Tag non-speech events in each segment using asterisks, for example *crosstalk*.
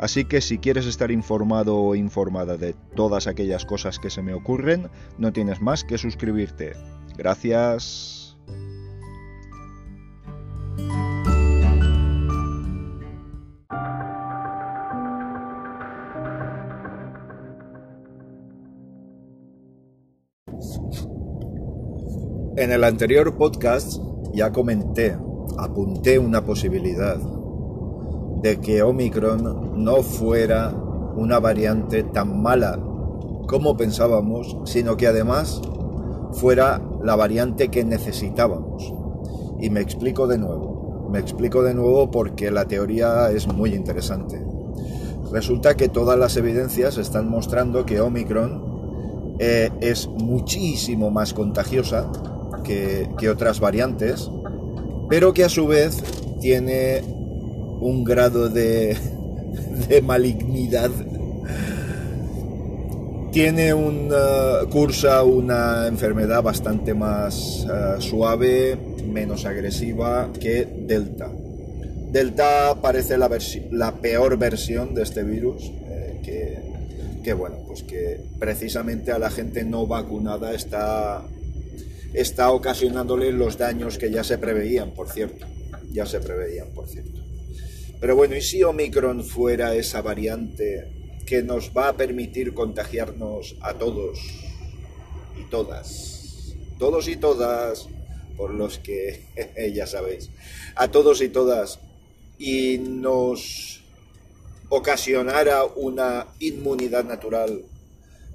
Así que si quieres estar informado o informada de todas aquellas cosas que se me ocurren, no tienes más que suscribirte. Gracias. En el anterior podcast ya comenté, apunté una posibilidad de que Omicron no fuera una variante tan mala como pensábamos, sino que además fuera la variante que necesitábamos. Y me explico de nuevo. Me explico de nuevo porque la teoría es muy interesante. Resulta que todas las evidencias están mostrando que Omicron eh, es muchísimo más contagiosa que, que otras variantes, pero que a su vez tiene un grado de, malignidad. Tiene una cursa una enfermedad bastante más uh, suave, menos agresiva que Delta. Delta parece la, la peor versión de este virus, eh, que, que, bueno, pues que precisamente a la gente no vacunada está, está ocasionándole los daños que ya se preveían, por cierto. Ya se preveían, por cierto. Pero bueno, ¿y si Omicron fuera esa variante que nos va a permitir contagiarnos a todos y todas? Todos y todas, por los que *laughs* ya sabéis, a todos y todas, y nos ocasionara una inmunidad natural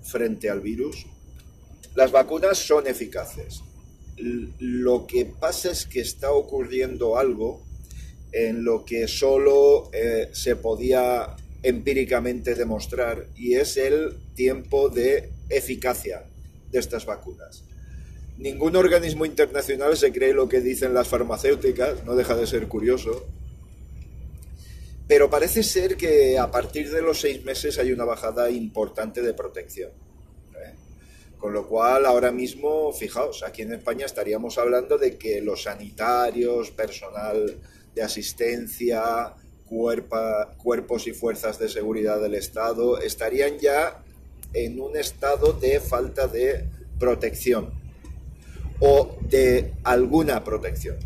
frente al virus. Las vacunas son eficaces. Lo que pasa es que está ocurriendo algo en lo que solo eh, se podía empíricamente demostrar y es el tiempo de eficacia de estas vacunas. Ningún organismo internacional se cree lo que dicen las farmacéuticas, no deja de ser curioso, pero parece ser que a partir de los seis meses hay una bajada importante de protección. ¿eh? Con lo cual, ahora mismo, fijaos, aquí en España estaríamos hablando de que los sanitarios, personal de asistencia, cuerpos y fuerzas de seguridad del Estado estarían ya en un estado de falta de protección o de alguna protección.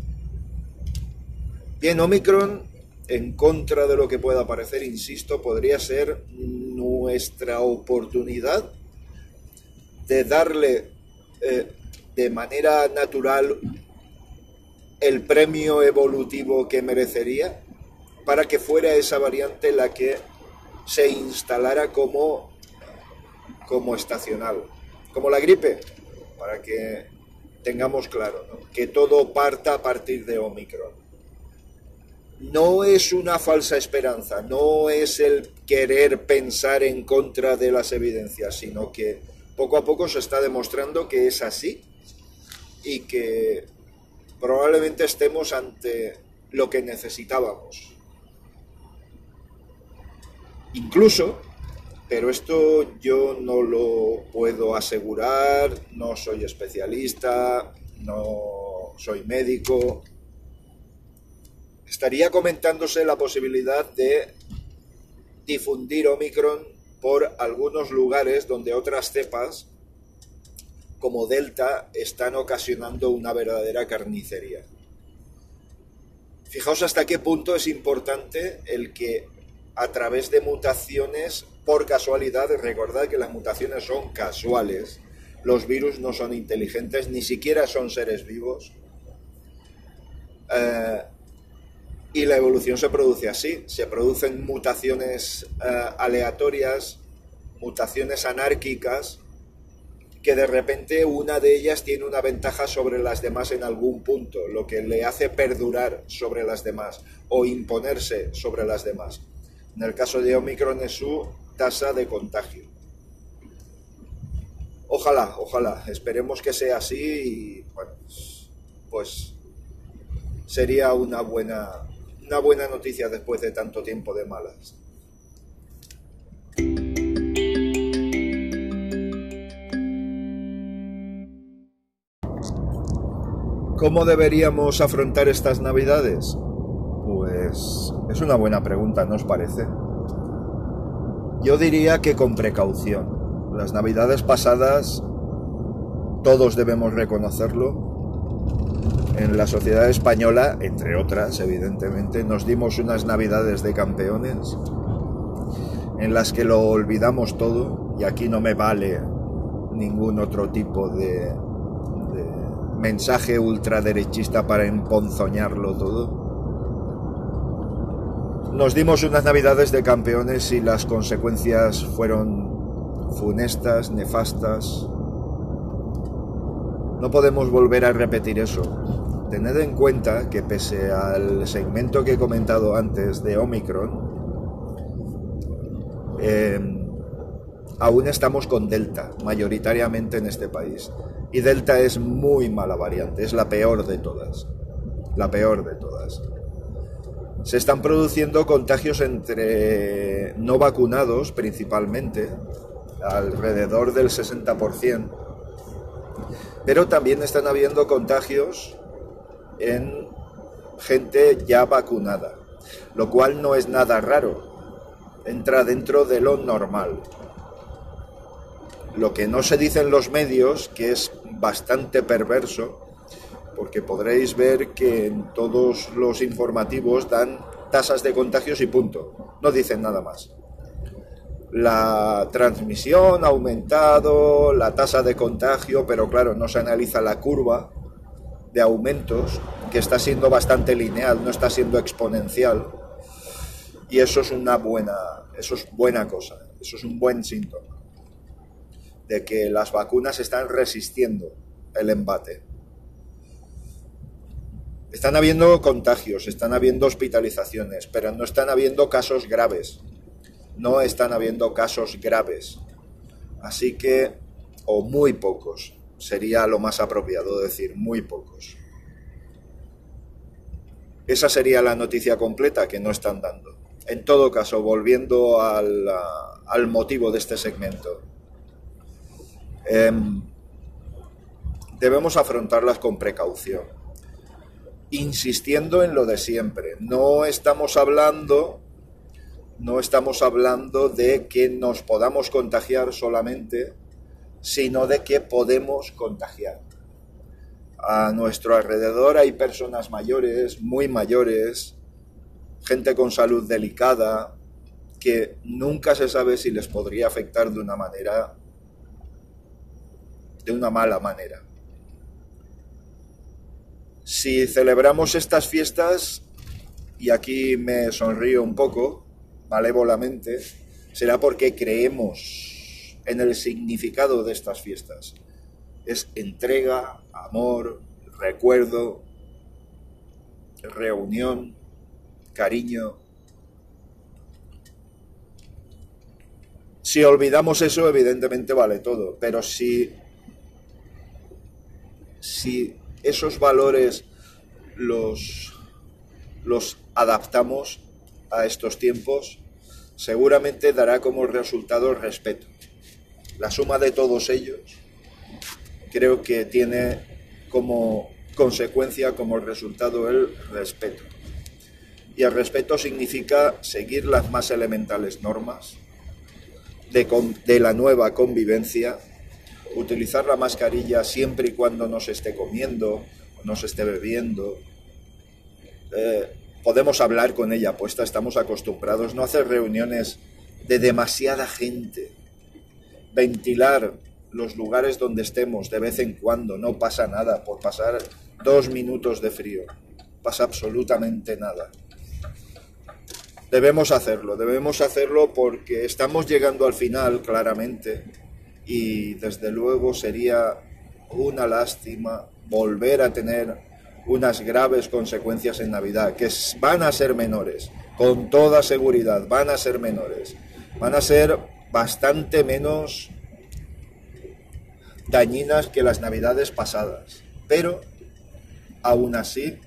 Bien, Omicron, en contra de lo que pueda parecer, insisto, podría ser nuestra oportunidad de darle eh, de manera natural el premio evolutivo que merecería para que fuera esa variante la que se instalara como, como estacional, como la gripe, para que tengamos claro que todo parta a partir de Omicron. No es una falsa esperanza, no es el querer pensar en contra de las evidencias, sino que poco a poco se está demostrando que es así y que probablemente estemos ante lo que necesitábamos. Incluso, pero esto yo no lo puedo asegurar, no soy especialista, no soy médico, estaría comentándose la posibilidad de difundir Omicron por algunos lugares donde otras cepas como Delta están ocasionando una verdadera carnicería. Fijaos hasta qué punto es importante el que a través de mutaciones, por casualidad, recordad que las mutaciones son casuales, los virus no son inteligentes, ni siquiera son seres vivos, eh, y la evolución se produce así, se producen mutaciones eh, aleatorias, mutaciones anárquicas, que de repente una de ellas tiene una ventaja sobre las demás en algún punto, lo que le hace perdurar sobre las demás o imponerse sobre las demás. En el caso de Omicron es su tasa de contagio. ojalá, ojalá, esperemos que sea así y bueno, pues sería una buena, una buena noticia después de tanto tiempo de malas. ¿Cómo deberíamos afrontar estas navidades? Pues es una buena pregunta, ¿no os parece? Yo diría que con precaución. Las navidades pasadas, todos debemos reconocerlo, en la sociedad española, entre otras, evidentemente, nos dimos unas navidades de campeones en las que lo olvidamos todo y aquí no me vale ningún otro tipo de, mensaje ultraderechista para emponzoñarlo todo. Nos dimos unas navidades de campeones y las consecuencias fueron funestas, nefastas. No podemos volver a repetir eso. Tened en cuenta que pese al segmento que he comentado antes de Omicron, eh, aún estamos con Delta, mayoritariamente en este país. Y Delta es muy mala variante, es la peor de todas. La peor de todas. Se están produciendo contagios entre no vacunados principalmente, alrededor del 60%, pero también están habiendo contagios en gente ya vacunada, lo cual no es nada raro, entra dentro de lo normal. Lo que no se dice en los medios, que es bastante perverso, porque podréis ver que en todos los informativos dan tasas de contagios y punto. No dicen nada más. La transmisión ha aumentado, la tasa de contagio, pero claro, no se analiza la curva de aumentos, que está siendo bastante lineal, no está siendo exponencial. Y eso es una buena, eso es buena cosa, eso es un buen síntoma de que las vacunas están resistiendo el embate. Están habiendo contagios, están habiendo hospitalizaciones, pero no están habiendo casos graves. No están habiendo casos graves. Así que, o muy pocos, sería lo más apropiado decir, muy pocos. Esa sería la noticia completa que no están dando. En todo caso, volviendo al, al motivo de este segmento, Em, debemos afrontarlas con precaución, insistiendo en lo de siempre. No estamos hablando, no estamos hablando de que nos podamos contagiar solamente, sino de que podemos contagiar. A nuestro alrededor hay personas mayores, muy mayores, gente con salud delicada, que nunca se sabe si les podría afectar de una manera de una mala manera. Si celebramos estas fiestas, y aquí me sonrío un poco, malévolamente, será porque creemos en el significado de estas fiestas. Es entrega, amor, recuerdo, reunión, cariño. Si olvidamos eso, evidentemente vale todo, pero si si esos valores los, los adaptamos a estos tiempos, seguramente dará como resultado el respeto. La suma de todos ellos creo que tiene como consecuencia, como resultado, el respeto. Y el respeto significa seguir las más elementales normas de, de la nueva convivencia utilizar la mascarilla siempre y cuando no se esté comiendo no se esté bebiendo. Eh, podemos hablar con ella puesta, estamos acostumbrados, no hacer reuniones de demasiada gente, ventilar los lugares donde estemos de vez en cuando, no pasa nada por pasar dos minutos de frío, pasa absolutamente nada. Debemos hacerlo, debemos hacerlo porque estamos llegando al final, claramente, y desde luego sería una lástima volver a tener unas graves consecuencias en Navidad, que van a ser menores, con toda seguridad, van a ser menores, van a ser bastante menos dañinas que las navidades pasadas. Pero, aún así,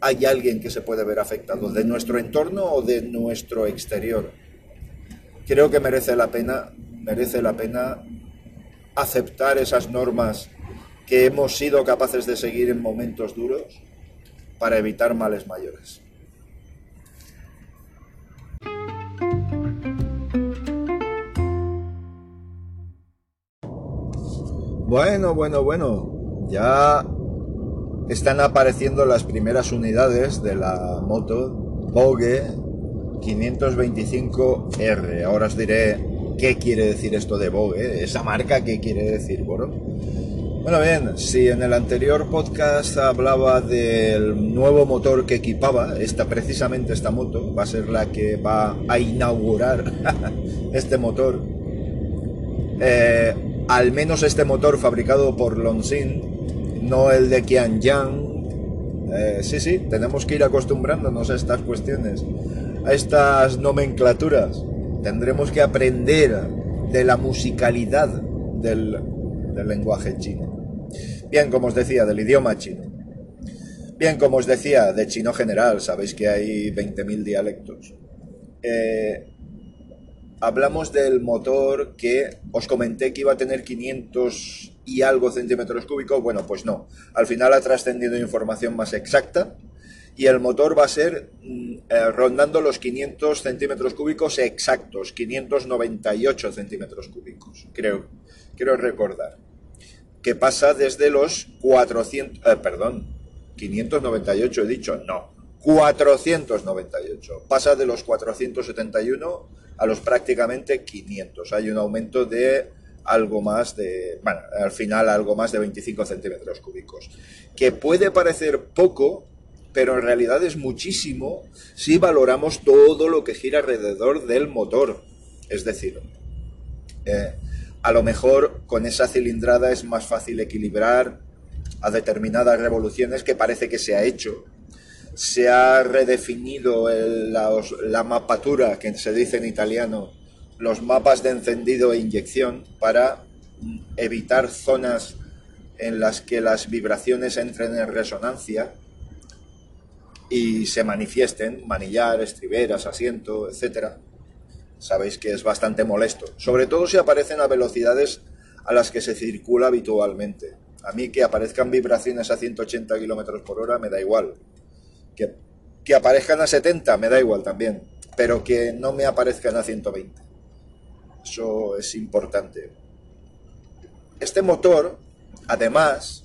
hay alguien que se puede ver afectado, de nuestro entorno o de nuestro exterior. Creo que merece la pena, merece la pena aceptar esas normas que hemos sido capaces de seguir en momentos duros para evitar males mayores. Bueno, bueno, bueno, ya están apareciendo las primeras unidades de la moto Vogue 525R. Ahora os diré qué quiere decir esto de Vogue, esa marca, qué quiere decir, bueno. Bueno, bien, si en el anterior podcast hablaba del nuevo motor que equipaba, esta precisamente esta moto va a ser la que va a inaugurar *laughs* este motor. Eh, al menos este motor fabricado por Longsin, no el de Qianyang. Eh, sí, sí, tenemos que ir acostumbrándonos a estas cuestiones, a estas nomenclaturas. Tendremos que aprender de la musicalidad del lenguaje chino. Bien, como os decía, del idioma chino. Bien, como os decía, de chino general, sabéis que hay 20.000 dialectos. Eh, hablamos del motor que os comenté que iba a tener 500 y algo centímetros cúbicos. Bueno, pues no. Al final ha trascendido información más exacta y el motor va a ser mm, eh, rondando los 500 centímetros cúbicos exactos, 598 centímetros cúbicos, creo, quiero recordar que pasa desde los 400, eh, perdón, 598 he dicho, no, 498. Pasa de los 471 a los prácticamente 500. Hay un aumento de algo más de, bueno, al final algo más de 25 centímetros cúbicos. Que puede parecer poco, pero en realidad es muchísimo si valoramos todo lo que gira alrededor del motor. Es decir, eh, a lo mejor con esa cilindrada es más fácil equilibrar a determinadas revoluciones que parece que se ha hecho. Se ha redefinido la, mapatura, que se dice en italiano, los mapas de encendido e inyección para evitar zonas en las que las vibraciones entren en resonancia y se manifiesten, manillar, estriberas, asiento, etcétera sabéis que es bastante molesto, sobre todo si aparecen a velocidades a las que se circula habitualmente. A mí que aparezcan vibraciones a 180 km por hora me da igual. Que, que aparezcan a 70 me da igual también, pero que no me aparezcan a 120. Eso es importante. Este motor, además,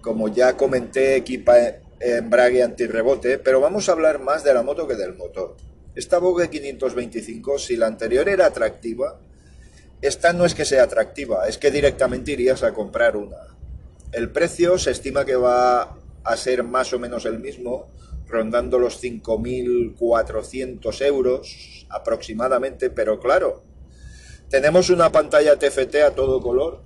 como ya comenté, equipa embrague antirrebote, pero vamos a hablar más de la moto que del motor. Esta Vogue 525, si la anterior era atractiva, esta no es que sea atractiva, es que directamente irías a comprar una. El precio se estima que va a ser más o menos el mismo, rondando los 5.400 euros aproximadamente, pero claro, tenemos una pantalla TFT a todo color,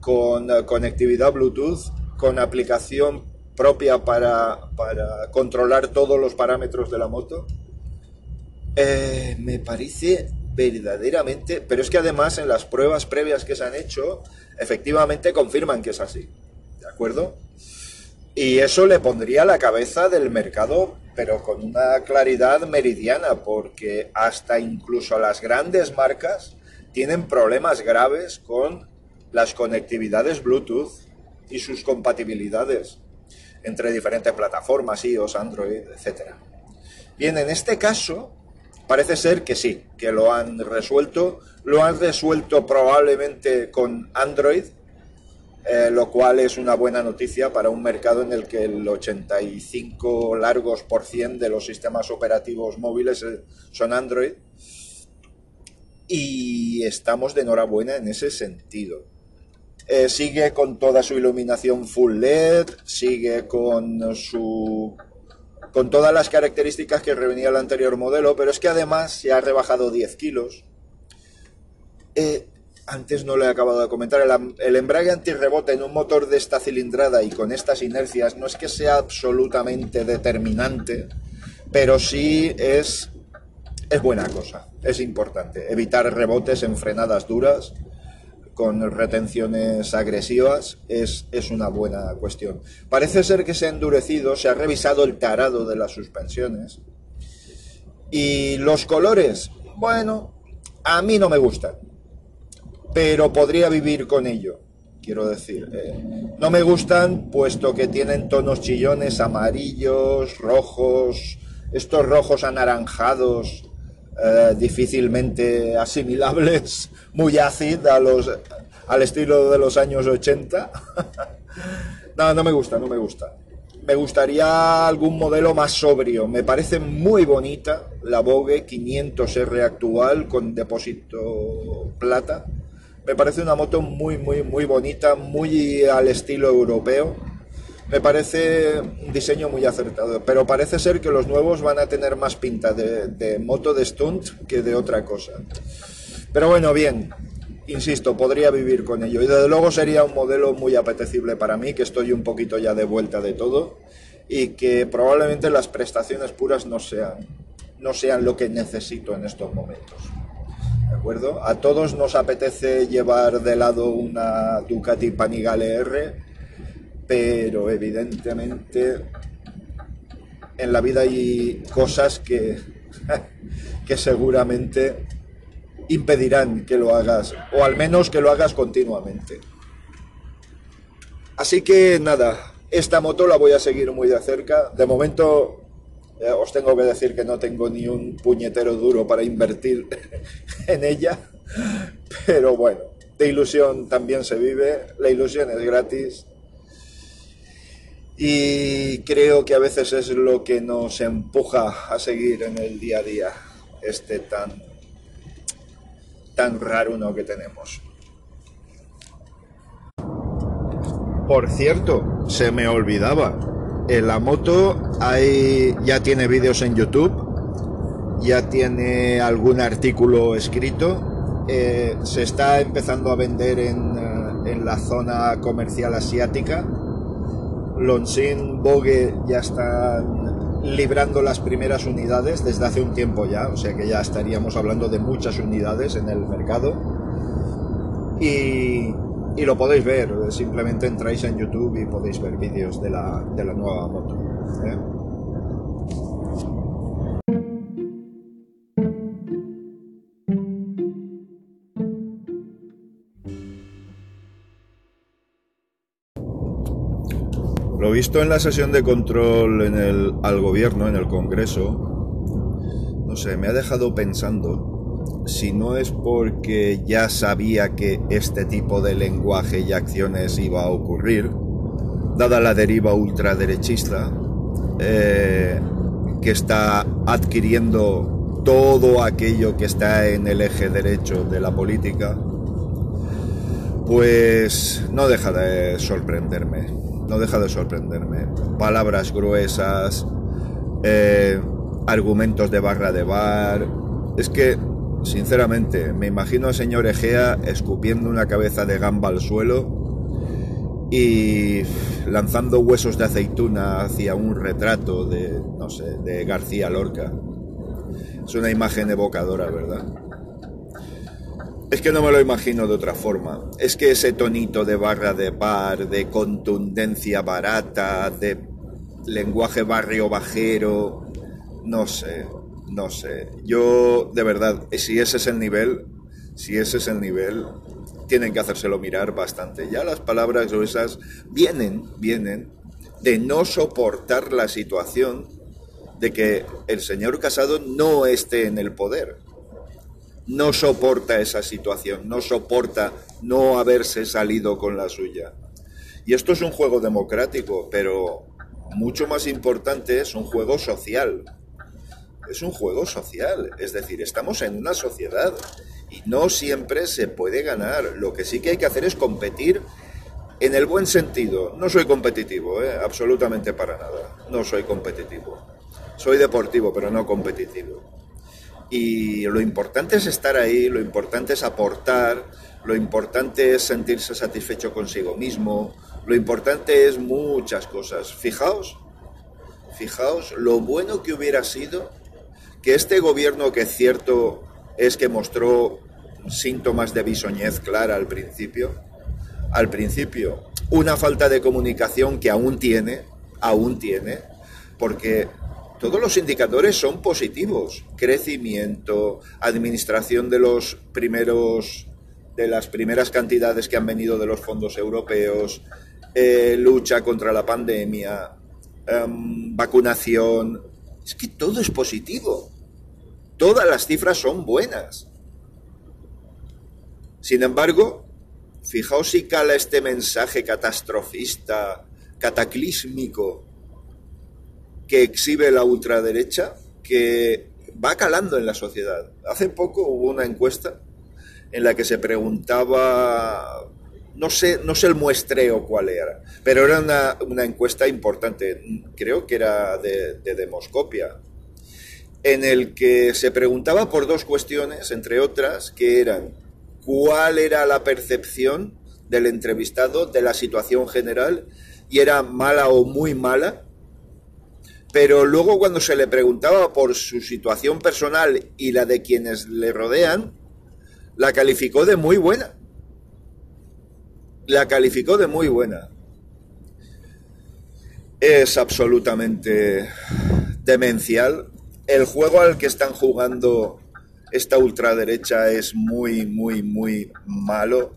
con eh, conectividad Bluetooth, con aplicación propia para, para controlar todos los parámetros de la moto eh, me parece verdaderamente, pero es que además en las pruebas previas que se han hecho, efectivamente confirman que es así, ¿de acuerdo? Y eso le pondría la cabeza del mercado, pero con una claridad meridiana, porque hasta incluso las grandes marcas tienen problemas graves con las conectividades Bluetooth y sus compatibilidades entre diferentes plataformas, iOS, Android, etc. Bien, en este caso, Parece ser que sí, que lo han resuelto. Lo han resuelto probablemente con Android, eh, lo cual es una buena noticia para un mercado en el que el 85 largos por cien de los sistemas operativos móviles eh, son Android. Y estamos de enhorabuena en ese sentido. Eh, sigue con toda su iluminación full LED, sigue con su con todas las características que revenía el anterior modelo, pero es que además se ha rebajado 10 kilos. Eh, antes no le he acabado de comentar, el, el, embrague antirrebote en un motor de esta cilindrada y con estas inercias no es que sea absolutamente determinante, pero sí es, es buena cosa, es importante. Evitar rebotes en frenadas duras con retenciones agresivas es, es, una buena cuestión. Parece ser que se ha endurecido, se ha revisado el tarado de las suspensiones. Y los colores, bueno, a mí no me gustan, pero podría vivir con ello, quiero decir. Eh, no me gustan puesto que tienen tonos chillones amarillos, rojos, estos rojos anaranjados eh, difícilmente asimilables, muy ácid a los, al estilo de los años 80. *laughs* no, no me gusta, no me gusta. Me gustaría algún modelo más sobrio. Me parece muy bonita la Vogue 500R actual con depósito plata. Me parece una moto muy, muy, muy bonita, muy al estilo europeo me parece un diseño muy acertado, pero parece ser que los nuevos van a tener más pinta de, moto de stunt que de otra cosa. Pero bueno, bien, insisto, podría vivir con ello. Y desde luego sería un modelo muy apetecible para mí, que estoy un poquito ya de vuelta de todo y que probablemente las prestaciones puras no sean, no sean lo que necesito en estos momentos. ¿De acuerdo? A todos nos apetece llevar de lado una Ducati Panigale R pero evidentemente en la vida hay cosas que, *laughs* que seguramente impedirán que lo hagas, o al menos que lo hagas continuamente. Así que nada, esta moto la voy a seguir muy de cerca. De momento eh, os tengo que decir que no tengo ni un puñetero duro para invertir *laughs* en ella, pero bueno, de ilusión también se vive, la ilusión es gratis y creo que a veces es lo que nos empuja a seguir en el día a día, este tan, tan raro uno que tenemos. Por cierto, se me olvidaba, la moto hay, ya tiene vídeos en YouTube, ya tiene algún artículo escrito, eh, se está empezando a vender en, eh, en la zona comercial asiática Longines, Vogue ya están librando las primeras unidades desde hace un tiempo ya, o sea que ya estaríamos hablando de muchas unidades en el mercado. Y, lo podéis ver, simplemente entráis en YouTube y podéis ver vídeos de la, nueva moto. ¿eh? Visto en la sesión de control en el, al gobierno, en el Congreso, no sé, me ha dejado pensando si no es porque ya sabía que este tipo de lenguaje y acciones iba a ocurrir, dada la deriva ultraderechista, eh, que está adquiriendo todo aquello que está en el eje derecho de la política, pues no deja de sorprenderme no deja de sorprenderme. Palabras gruesas, eh, argumentos de barra de bar. Es que, sinceramente, me imagino al señor Egea escupiendo una cabeza de gamba al suelo y lanzando huesos de aceituna hacia un retrato de, no sé, de García Lorca. Es una imagen evocadora, ¿verdad? Es que no me lo imagino de otra forma. Es que ese tonito de barra de bar, de contundencia barata, de lenguaje barrio bajero, no sé, no sé. Yo, de verdad, si ese es el nivel, si ese es el nivel, tienen que hacérselo mirar bastante. Ya las palabras gruesas vienen, vienen de no soportar la situación de que el señor Casado no esté en el poder no soporta esa situación, no soporta no haberse salido con la suya. Y esto es un juego democrático, pero mucho más importante es un juego social. Es un juego social, es decir, estamos en una sociedad y no siempre se puede ganar. Lo que sí que hay que hacer es competir en el buen sentido. No soy competitivo, ¿eh? absolutamente para nada. No soy competitivo. Soy deportivo, pero no competitivo. Y lo importante es estar ahí, lo importante es aportar, lo importante es sentirse satisfecho consigo mismo, lo importante es muchas cosas. Fijaos, fijaos lo bueno que hubiera sido que este gobierno que es cierto es que mostró síntomas de bisoñez clara al principio. Al principio, una falta de comunicación que aún tiene, aún tiene, porque todos los indicadores son positivos. Crecimiento, administración de los primeros de las primeras cantidades que han venido de los fondos europeos, eh, lucha contra la pandemia, em, vacunación. Es que todo es positivo. Todas las cifras son buenas. Sin embargo, fijaos si cala este mensaje catastrofista, cataclísmico, exhibe la ultraderecha, que va calando en la sociedad. Hace poco hubo una encuesta en la que se preguntaba, no sé, el muestreo cuál era, pero era una, encuesta importante, creo que era de, de Demoscopia, en el que se preguntaba por dos cuestiones, entre otras, que eran cuál era la percepción del entrevistado de la situación general y era mala o muy mala, pero luego cuando se le preguntaba por su situación personal y la de quienes le rodean, la calificó de muy buena. La calificó de muy buena. Es absolutamente demencial. El juego al que están jugando esta ultraderecha es muy, muy, muy malo.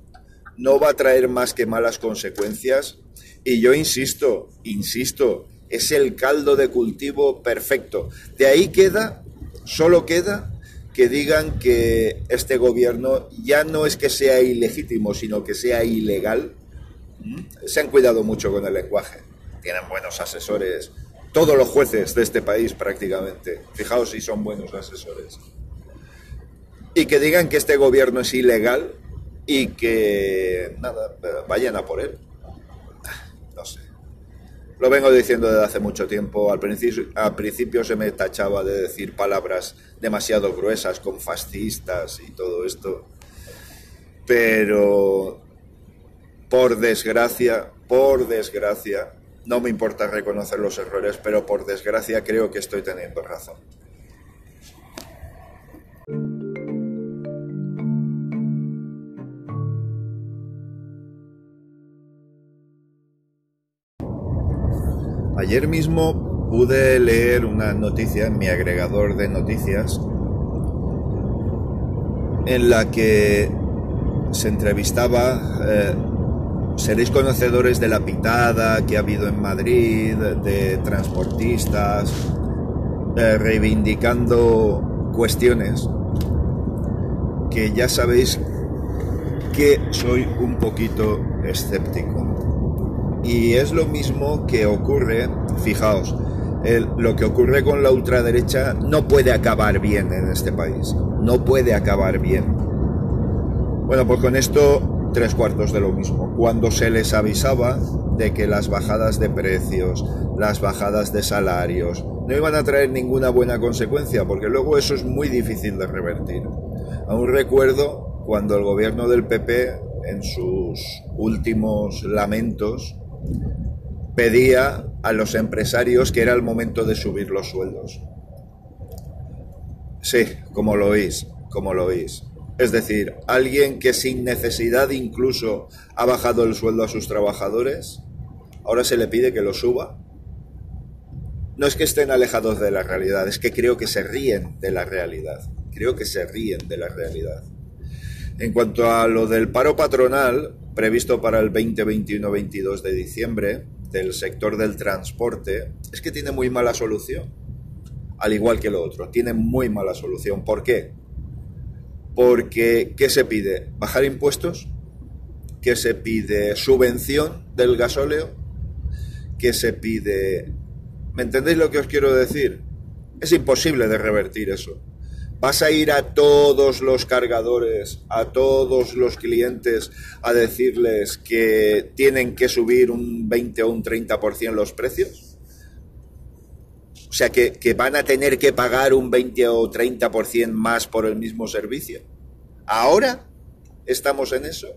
No va a traer más que malas consecuencias. Y yo insisto, insisto, es el caldo de cultivo perfecto. De ahí queda, solo queda que digan que este gobierno ya no es que sea ilegítimo, sino que sea ilegal. ¿Mm? Se han cuidado mucho con el lenguaje. Tienen buenos asesores. Todos los jueces de este país prácticamente. Fijaos si son buenos asesores. Y que digan que este gobierno es ilegal y que, nada, vayan a por él. No sé. Lo vengo diciendo desde hace mucho tiempo. Al principio, se me tachaba de decir palabras demasiado gruesas con fascistas y todo esto. Pero, por desgracia, por desgracia, no me importa reconocer los errores, pero por desgracia creo que estoy teniendo razón. Ayer mismo pude leer una noticia en mi agregador de noticias en la que se entrevistaba, eh, seréis conocedores de la pitada que ha habido en Madrid, de transportistas, eh, reivindicando cuestiones que ya sabéis que soy un poquito escéptico. Y es lo mismo que ocurre, fijaos, lo que ocurre con la ultraderecha no puede acabar bien en este país. No puede acabar bien. Bueno, pues con esto tres cuartos de lo mismo. Cuando se les avisaba de que las bajadas de precios, las bajadas de salarios, no iban a traer ninguna buena consecuencia, porque luego eso es muy difícil de revertir. Aún recuerdo cuando el gobierno del PP, en sus últimos lamentos, pedía a los empresarios que era el momento de subir los sueldos. Sí, como lo oís, como lo oís. Es decir, alguien que sin necesidad incluso ha bajado el sueldo a sus trabajadores, ahora se le pide que lo suba. No es que estén alejados de la realidad, es que creo que se ríen de la realidad. Creo que se ríen de la realidad. En cuanto a lo del paro patronal, previsto para el 20-21-22 de diciembre, del sector del transporte, es que tiene muy mala solución. Al igual que lo otro, tiene muy mala solución. ¿Por qué? Porque, ¿qué se pide? ¿Bajar impuestos? ¿Qué se pide? ¿Subvención del gasóleo? ¿Qué se pide? ¿Me entendéis lo que os quiero decir? Es imposible de revertir eso. ¿Vas a ir a todos los cargadores, a todos los clientes, a decirles que tienen que subir un 20 o un 30% los precios? O sea, que, que, van a tener que pagar un 20 o 30% más por el mismo servicio. ¿Ahora estamos en eso?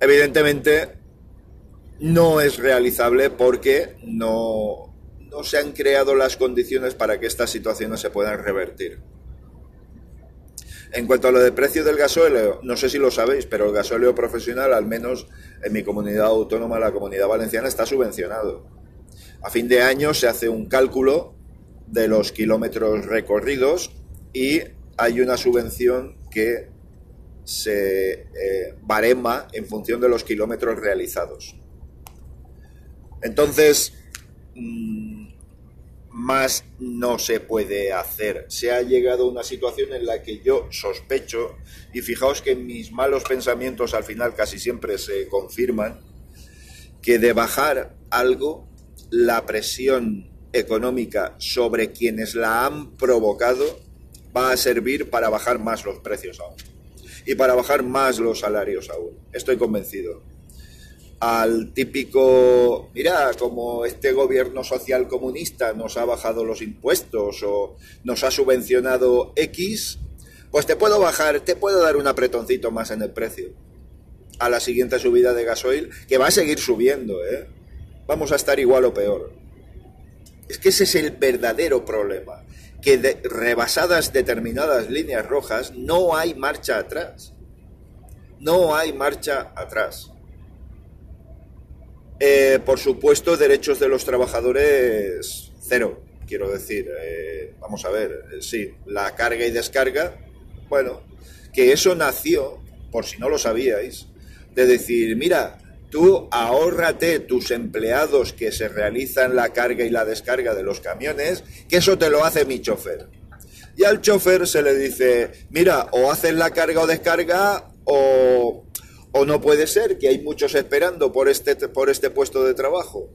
Evidentemente, no es realizable porque no, no se han creado las condiciones para que estas situaciones se puedan revertir. En cuanto a lo de precio del gasóleo, no sé si lo sabéis, pero el gasóleo profesional, al menos en mi comunidad autónoma, la comunidad valenciana, está subvencionado. A fin de año se hace un cálculo de los kilómetros recorridos y hay una subvención que se eh, barema en función de los kilómetros realizados. Entonces, mm, más no se puede hacer. Se ha llegado a una situación en la que yo sospecho, y fijaos que mis malos pensamientos al final casi siempre se confirman, que de bajar algo, la presión económica sobre quienes la han provocado va a servir para bajar más los precios aún. Y para bajar más los salarios aún. Estoy convencido al típico, mira, como este gobierno social comunista nos ha bajado los impuestos o nos ha subvencionado X, pues te puedo bajar, te puedo dar un apretoncito más en el precio. A la siguiente subida de gasoil, que va a seguir subiendo, ¿eh? Vamos a estar igual o peor. Es que ese es el verdadero problema, que de, rebasadas determinadas líneas rojas no hay marcha atrás. No hay marcha atrás. Eh, por supuesto, derechos de los trabajadores cero, quiero decir. Eh, vamos a ver, eh, sí, la carga y descarga, bueno, que eso nació, por si no lo sabíais, de decir, mira, tú ahórrate tus empleados que se realizan la carga y la descarga de los camiones, que eso te lo hace mi chofer. Y al chofer se le dice, mira, o haces la carga o descarga o ¿O no puede ser que hay muchos esperando por este, por este puesto de trabajo?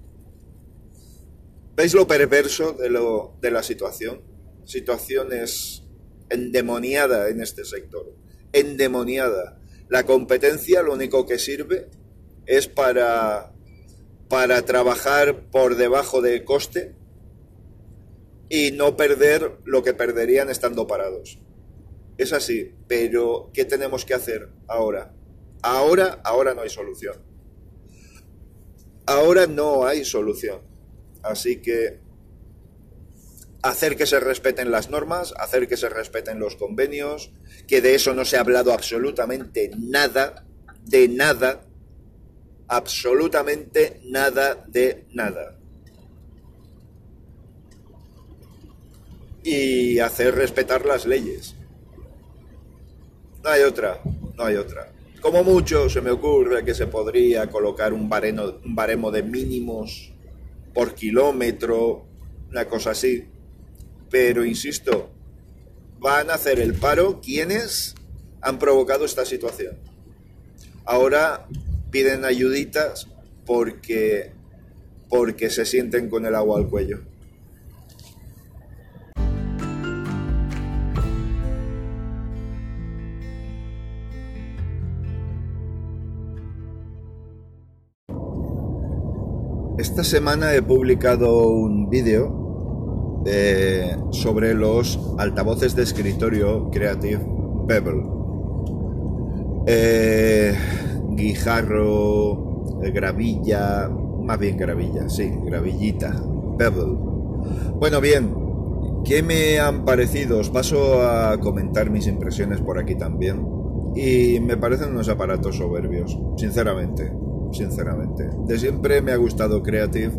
¿Veis lo perverso de, lo, de la situación? Situación es endemoniada en este sector. Endemoniada. La competencia lo único que sirve es para, para trabajar por debajo de coste y no perder lo que perderían estando parados. Es así, pero ¿qué tenemos que hacer ahora? Ahora, ahora no hay solución. Ahora no hay solución. Así que hacer que se respeten las normas, hacer que se respeten los convenios, que de eso no se ha hablado absolutamente nada, de nada, absolutamente nada de nada. Y hacer respetar las leyes. No hay otra, no hay otra. Como mucho se me ocurre que se podría colocar un, baremo de mínimos por kilómetro, una cosa así. Pero insisto, van a hacer el paro quienes han provocado esta situación. Ahora piden ayuditas porque porque se sienten con el agua al cuello. Esta semana he publicado un vídeo eh, sobre los altavoces de escritorio Creative Pebble. Eh, guijarro, eh, gravilla, más bien gravilla, sí, gravillita, Pebble. Bueno, bien, ¿qué me han parecido? Os paso a comentar mis impresiones por aquí también. Y me parecen unos aparatos soberbios, sinceramente sinceramente. De siempre me ha gustado Creative.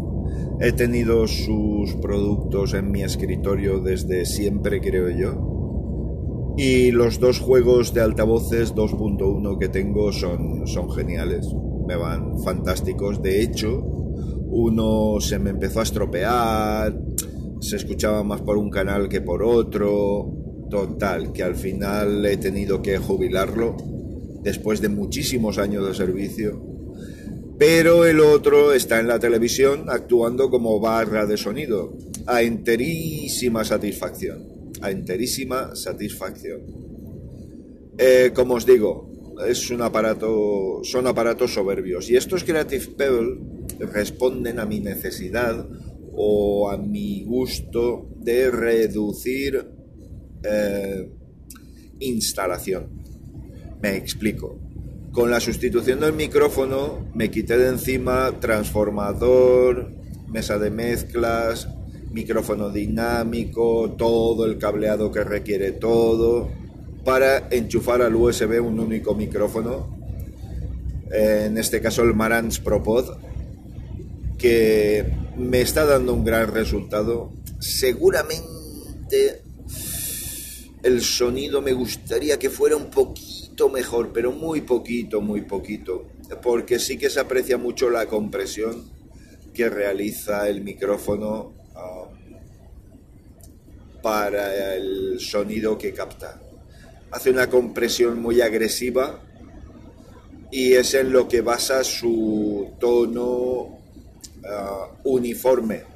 He tenido sus productos en mi escritorio desde siempre, creo yo. Y los dos juegos de altavoces 2.1 que tengo son, son geniales. Me van fantásticos. De hecho, uno se me empezó a estropear, se escuchaba más por un canal que por otro. Total, que al final he tenido que jubilarlo después de muchísimos años de servicio pero el otro está en la televisión actuando como barra de sonido, a enterísima satisfacción, a enterísima satisfacción. Eh, como os digo, es un aparato, son aparatos soberbios y estos Creative Pebble responden a mi necesidad o a mi gusto de reducir eh, instalación. Me explico. Con la sustitución del micrófono me quité de encima transformador, mesa de mezclas, micrófono dinámico, todo el cableado que requiere todo. para enchufar al USB un único micrófono, en este caso el Marantz ProPod, que me está dando un gran resultado. Seguramente el sonido me gustaría que fuera un poquito mejor, pero muy poquito, muy poquito, porque sí que se aprecia mucho la compresión que realiza el micrófono um, para el sonido que capta. Hace una compresión muy agresiva y es en lo que basa su tono uh, uniforme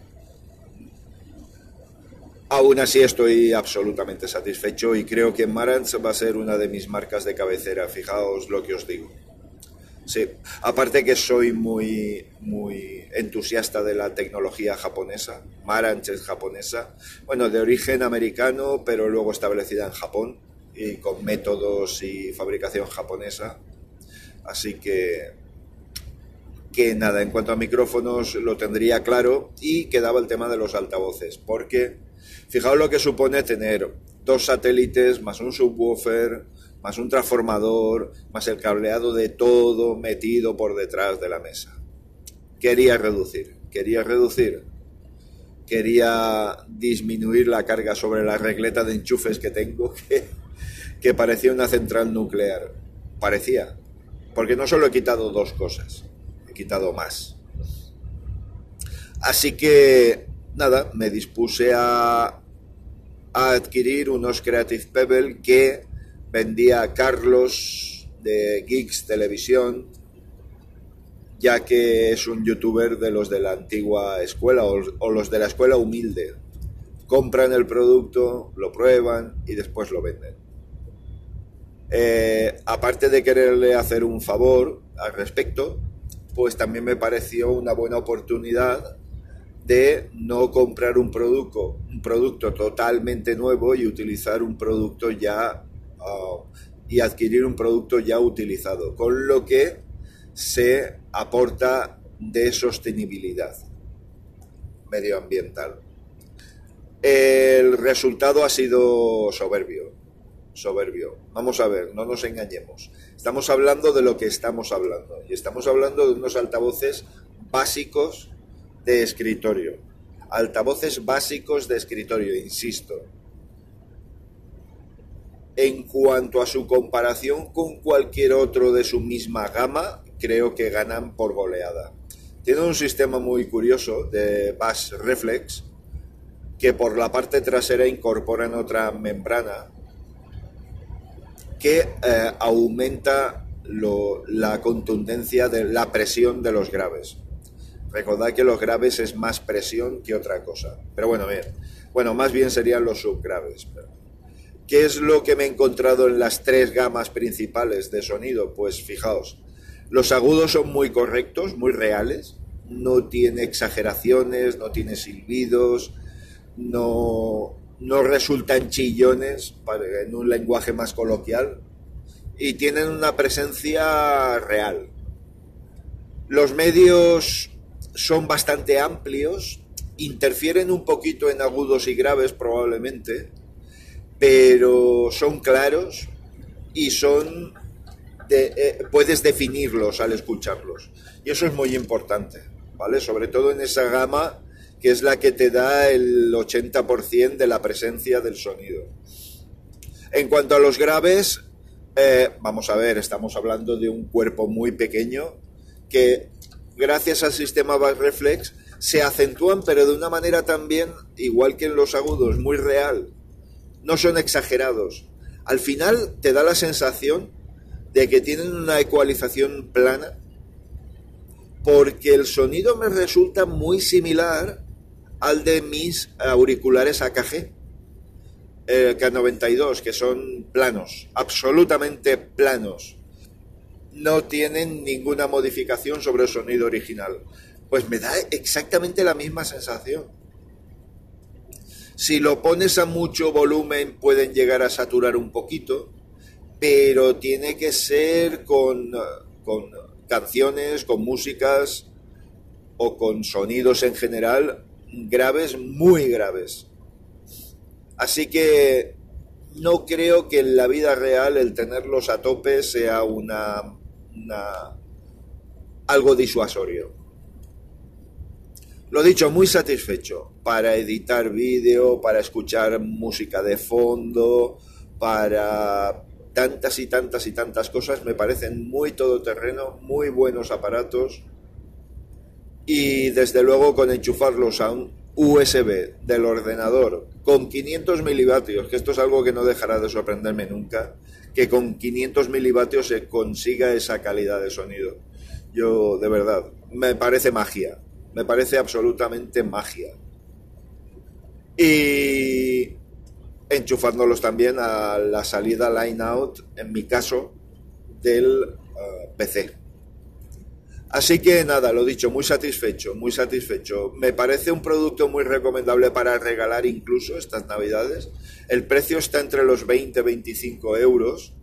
Aún así estoy absolutamente satisfecho y creo que Marantz va a ser una de mis marcas de cabecera, fijaos lo que os digo. Sí, aparte que soy muy, muy entusiasta de la tecnología japonesa, Marantz es japonesa, bueno, de origen americano, pero luego establecida en Japón y con métodos y fabricación japonesa. Así que, que nada, en cuanto a micrófonos lo tendría claro y quedaba el tema de los altavoces, porque Fijaos lo que supone tener dos satélites, más un subwoofer, más un transformador, más el cableado de todo metido por detrás de la mesa. Quería reducir, quería reducir, quería disminuir la carga sobre la regleta de enchufes que tengo, *laughs* que, parecía una central nuclear. Parecía, porque no solo he quitado dos cosas, he quitado más. Así que nada, me dispuse a, adquirir unos Creative Pebble que vendía Carlos de Geeks Televisión, ya que es un youtuber de los de la antigua escuela o, los de la escuela humilde. Compran el producto, lo prueban y después lo venden. Eh, aparte de quererle hacer un favor al respecto, pues también me pareció una buena oportunidad de no comprar un producto, un producto totalmente nuevo y utilizar un producto ya ah, y adquirir un producto ya utilizado, con lo que se aporta de sostenibilidad medioambiental. El resultado ha sido soberbio, soberbio. Vamos a ver, no nos engañemos. Estamos hablando de lo que estamos hablando y estamos hablando de unos altavoces básicos de escritorio. Altavoces básicos de escritorio, insisto. En cuanto a su comparación con cualquier otro de su misma gama, creo que ganan por goleada. Tiene un sistema muy curioso de bass reflex que por la parte trasera incorporan otra membrana que eh, aumenta la contundencia de la presión de los graves. Recordad que los graves es más presión que otra cosa. Pero bueno, bien. Bueno, más bien serían los subgraves. ¿Qué es lo que me he encontrado en las tres gamas principales de sonido? Pues fijaos, los agudos son muy correctos, muy reales, no tiene exageraciones, no tiene silbidos, no, no resultan chillones en un lenguaje más coloquial y tienen una presencia real. Los medios son bastante amplios, interfieren un poquito en agudos y graves probablemente, pero son claros y son eh, puedes definirlos al escucharlos. Y eso es muy importante, ¿vale? Sobre todo en esa gama que es la que te da el 80% de la presencia del sonido. En cuanto a los graves, eh, vamos a ver, estamos hablando de un cuerpo muy pequeño que gracias al sistema back reflex, se acentúan, pero de una manera también, igual que en los agudos, muy real. No son exagerados. Al final te da la sensación de que tienen una ecualización plana, porque el sonido me resulta muy similar al de mis auriculares AKG, el K92, que son planos, absolutamente planos no tienen ninguna modificación sobre el sonido original. Pues me da exactamente la misma sensación. Si lo pones a mucho volumen pueden llegar a saturar un poquito, pero tiene que ser con, con canciones, con músicas o con sonidos en general graves, muy graves. Así que no creo que en la vida real el tenerlos a tope sea una, algo disuasorio. Lo dicho, muy satisfecho para editar vídeo, para escuchar música de fondo, para tantas y tantas y tantas cosas. Me parecen muy todoterreno, muy buenos aparatos. Y desde luego con enchufarlos a un USB del ordenador con 500 milivatios, que esto es algo que no dejará de sorprenderme nunca, que con 500 milivatios se consiga esa calidad de sonido. Yo, de verdad, me parece magia, me parece absolutamente magia. Y enchufándolos también a la salida line out, en mi caso, del eh, PC. Así que nada, lo dicho, muy satisfecho, muy satisfecho. Me parece un producto muy recomendable para regalar incluso estas navidades. El precio está entre los 20 y 25 euros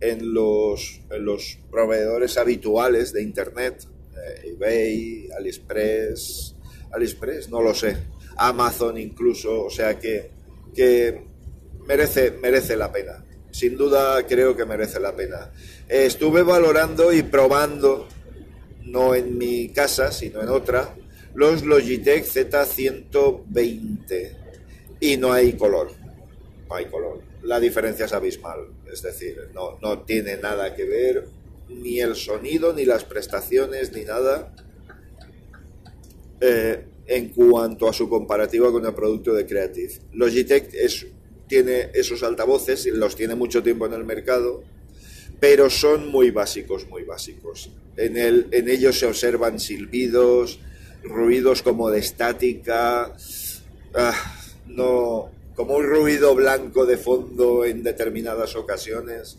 en los, los proveedores habituales de Internet, eh, eBay, AliExpress, AliExpress, no lo sé, Amazon incluso, o sea que, que merece, merece la pena. Sin duda creo que merece la pena. estuve valorando y probando no en mi casa, sino en otra, los Logitech Z120 y no hay color, no hay color. La diferencia es abismal, es decir, no, no tiene nada que ver ni el sonido, ni las prestaciones, ni nada eh, en cuanto a su comparativa con el producto de Creative. Logitech es, tiene esos altavoces, los tiene mucho tiempo en el mercado, pero son muy básicos, muy básicos. En, el, en ellos se observan silbidos, ruidos como de estática, ah, no, como un ruido blanco de fondo en determinadas ocasiones.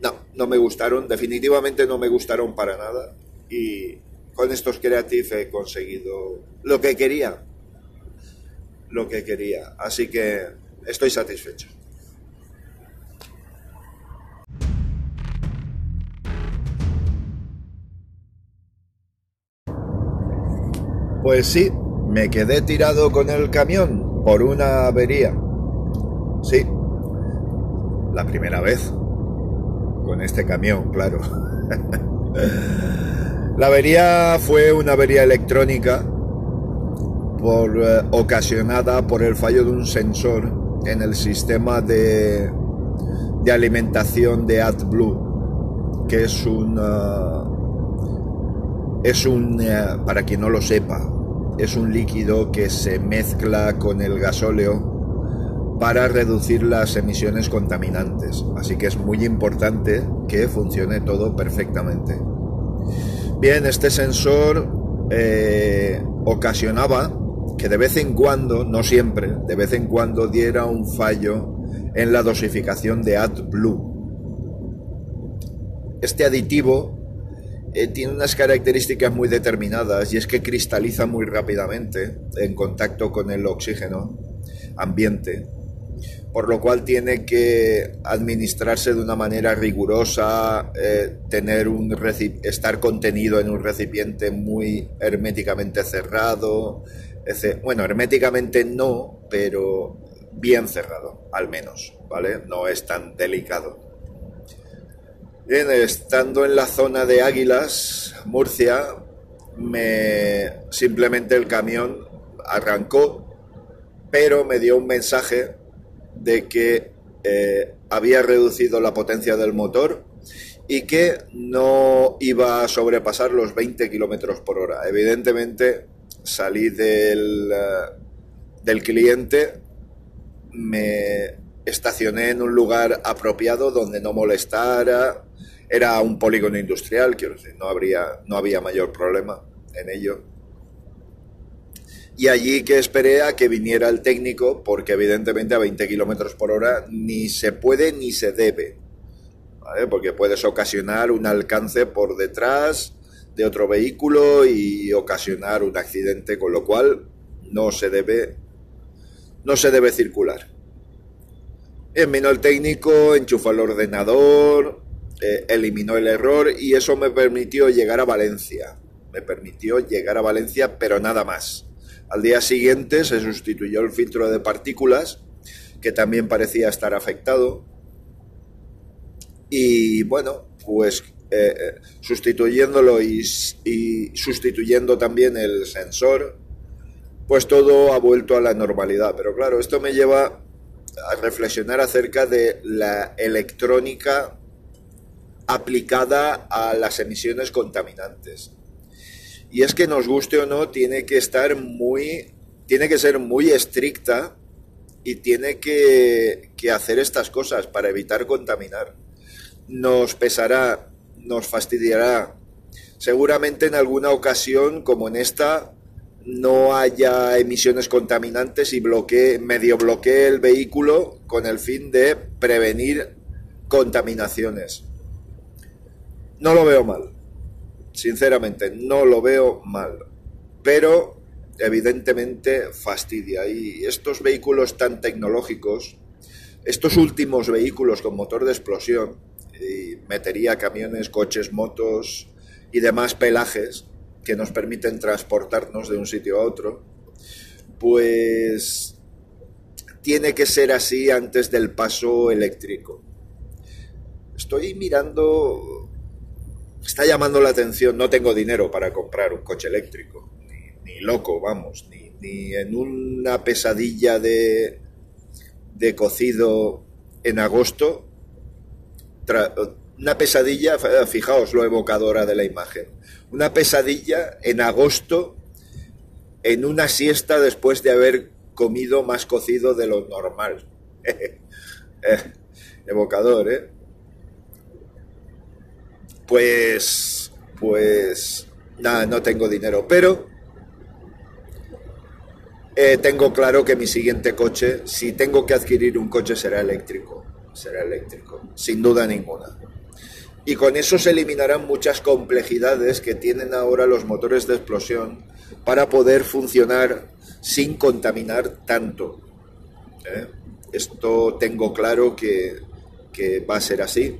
No, no me gustaron, definitivamente no me gustaron para nada. Y con estos Creative he conseguido lo que quería. Lo que quería. Así que estoy satisfecho. Pues sí, me quedé tirado con el camión por una avería. Sí, la primera vez. Con este camión, claro. *laughs* la avería fue una avería electrónica por, eh, ocasionada por el fallo de un sensor en el sistema de, de alimentación de AdBlue, que es un... es un, eh, para quien no lo sepa, es un líquido que se mezcla con el gasóleo para reducir las emisiones contaminantes. Así que es muy importante que funcione todo perfectamente. Bien, este sensor eh, ocasionaba que de vez en cuando, no siempre, de vez en cuando diera un fallo en la dosificación de AdBlue. Este aditivo eh, tiene unas características muy determinadas y es que cristaliza muy rápidamente en contacto con el oxígeno ambiente, por lo cual tiene que administrarse de una manera rigurosa, eh, tener un estar contenido en un recipiente muy herméticamente cerrado, bueno, herméticamente no, pero bien cerrado, al menos, ¿vale? No es tan delicado. Bien, estando en la zona de Águilas, Murcia, me simplemente el camión arrancó, pero me dio un mensaje de que eh, había reducido la potencia del motor y que no iba a sobrepasar los 20 kilómetros por hora. Evidentemente, salí del, eh, del cliente, me estacioné en un lugar apropiado donde no molestara, era un polígono industrial, quiero decir, no, habría, no había mayor problema en ello. Y allí que esperé a que viniera el técnico, porque evidentemente a 20 kilómetros por hora ni se puede ni se debe, porque puedes ocasionar un alcance por detrás de otro vehículo y ocasionar un accidente, con lo cual no se debe, no se debe circular. Bien, vino el técnico, enchufa el ordenador, eh, eliminó el error y eso me permitió llegar a Valencia. Me permitió llegar a Valencia, pero nada más. Al día siguiente se sustituyó el filtro de partículas que también parecía estar afectado. Y bueno, pues eh, eh, sustituyéndolo y, sustituyendo también el sensor, pues todo ha vuelto a la normalidad. Pero claro, esto me lleva a reflexionar acerca de la electrónica aplicada a las emisiones contaminantes. Y es que nos guste o no, tiene que estar muy, tiene que ser muy estricta y tiene que, hacer estas cosas para evitar contaminar. Nos pesará, nos fastidiará. Seguramente en alguna ocasión, como en esta, no haya emisiones contaminantes y bloquee, medio bloquee el vehículo con el fin de prevenir contaminaciones. No lo veo mal. Sinceramente, no lo veo mal. Pero evidentemente fastidia. Y estos vehículos tan tecnológicos, estos últimos vehículos con motor de explosión, y metería camiones, coches, motos y demás pelajes que nos permiten transportarnos de un sitio a otro, pues tiene que ser así antes del paso eléctrico. Estoy mirando, está llamando la atención, no tengo dinero para comprar un coche eléctrico, ni, loco, vamos, ni, en una pesadilla de, de cocido en agosto una pesadilla, fijaos lo evocadora de la imagen, una pesadilla en agosto en una siesta después de haber comido más cocido de lo normal. *laughs* Eh, evocador, ¿eh? Pues, pues, nada, no tengo dinero, pero eh, tengo claro que mi siguiente coche, si tengo que adquirir un coche, será eléctrico será eléctrico, sin duda ninguna. Y con eso se eliminarán muchas complejidades que tienen ahora los motores de explosión para poder funcionar sin contaminar tanto. ¿eh? Esto tengo claro que, va a ser así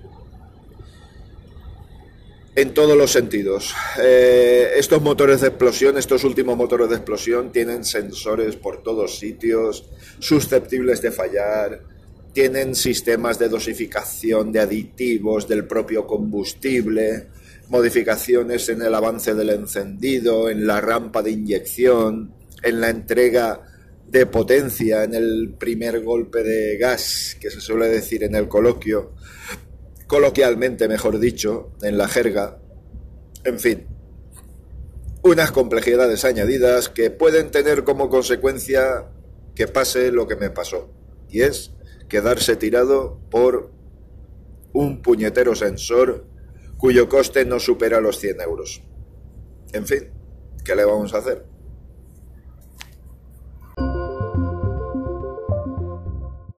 en todos los sentidos. Eh, estos motores de explosión, estos últimos motores de explosión, tienen sensores por todos sitios, susceptibles de fallar, tienen sistemas de dosificación de aditivos del propio combustible, modificaciones en el avance del encendido, en la rampa de inyección, en la entrega de potencia, en el primer golpe de gas, que se suele decir en el coloquio, coloquialmente mejor dicho, en la jerga, en fin, unas complejidades añadidas que pueden tener como consecuencia que pase lo que me pasó, y es quedarse tirado por un puñetero sensor cuyo coste no supera los 100 euros. En fin, ¿qué le vamos a hacer?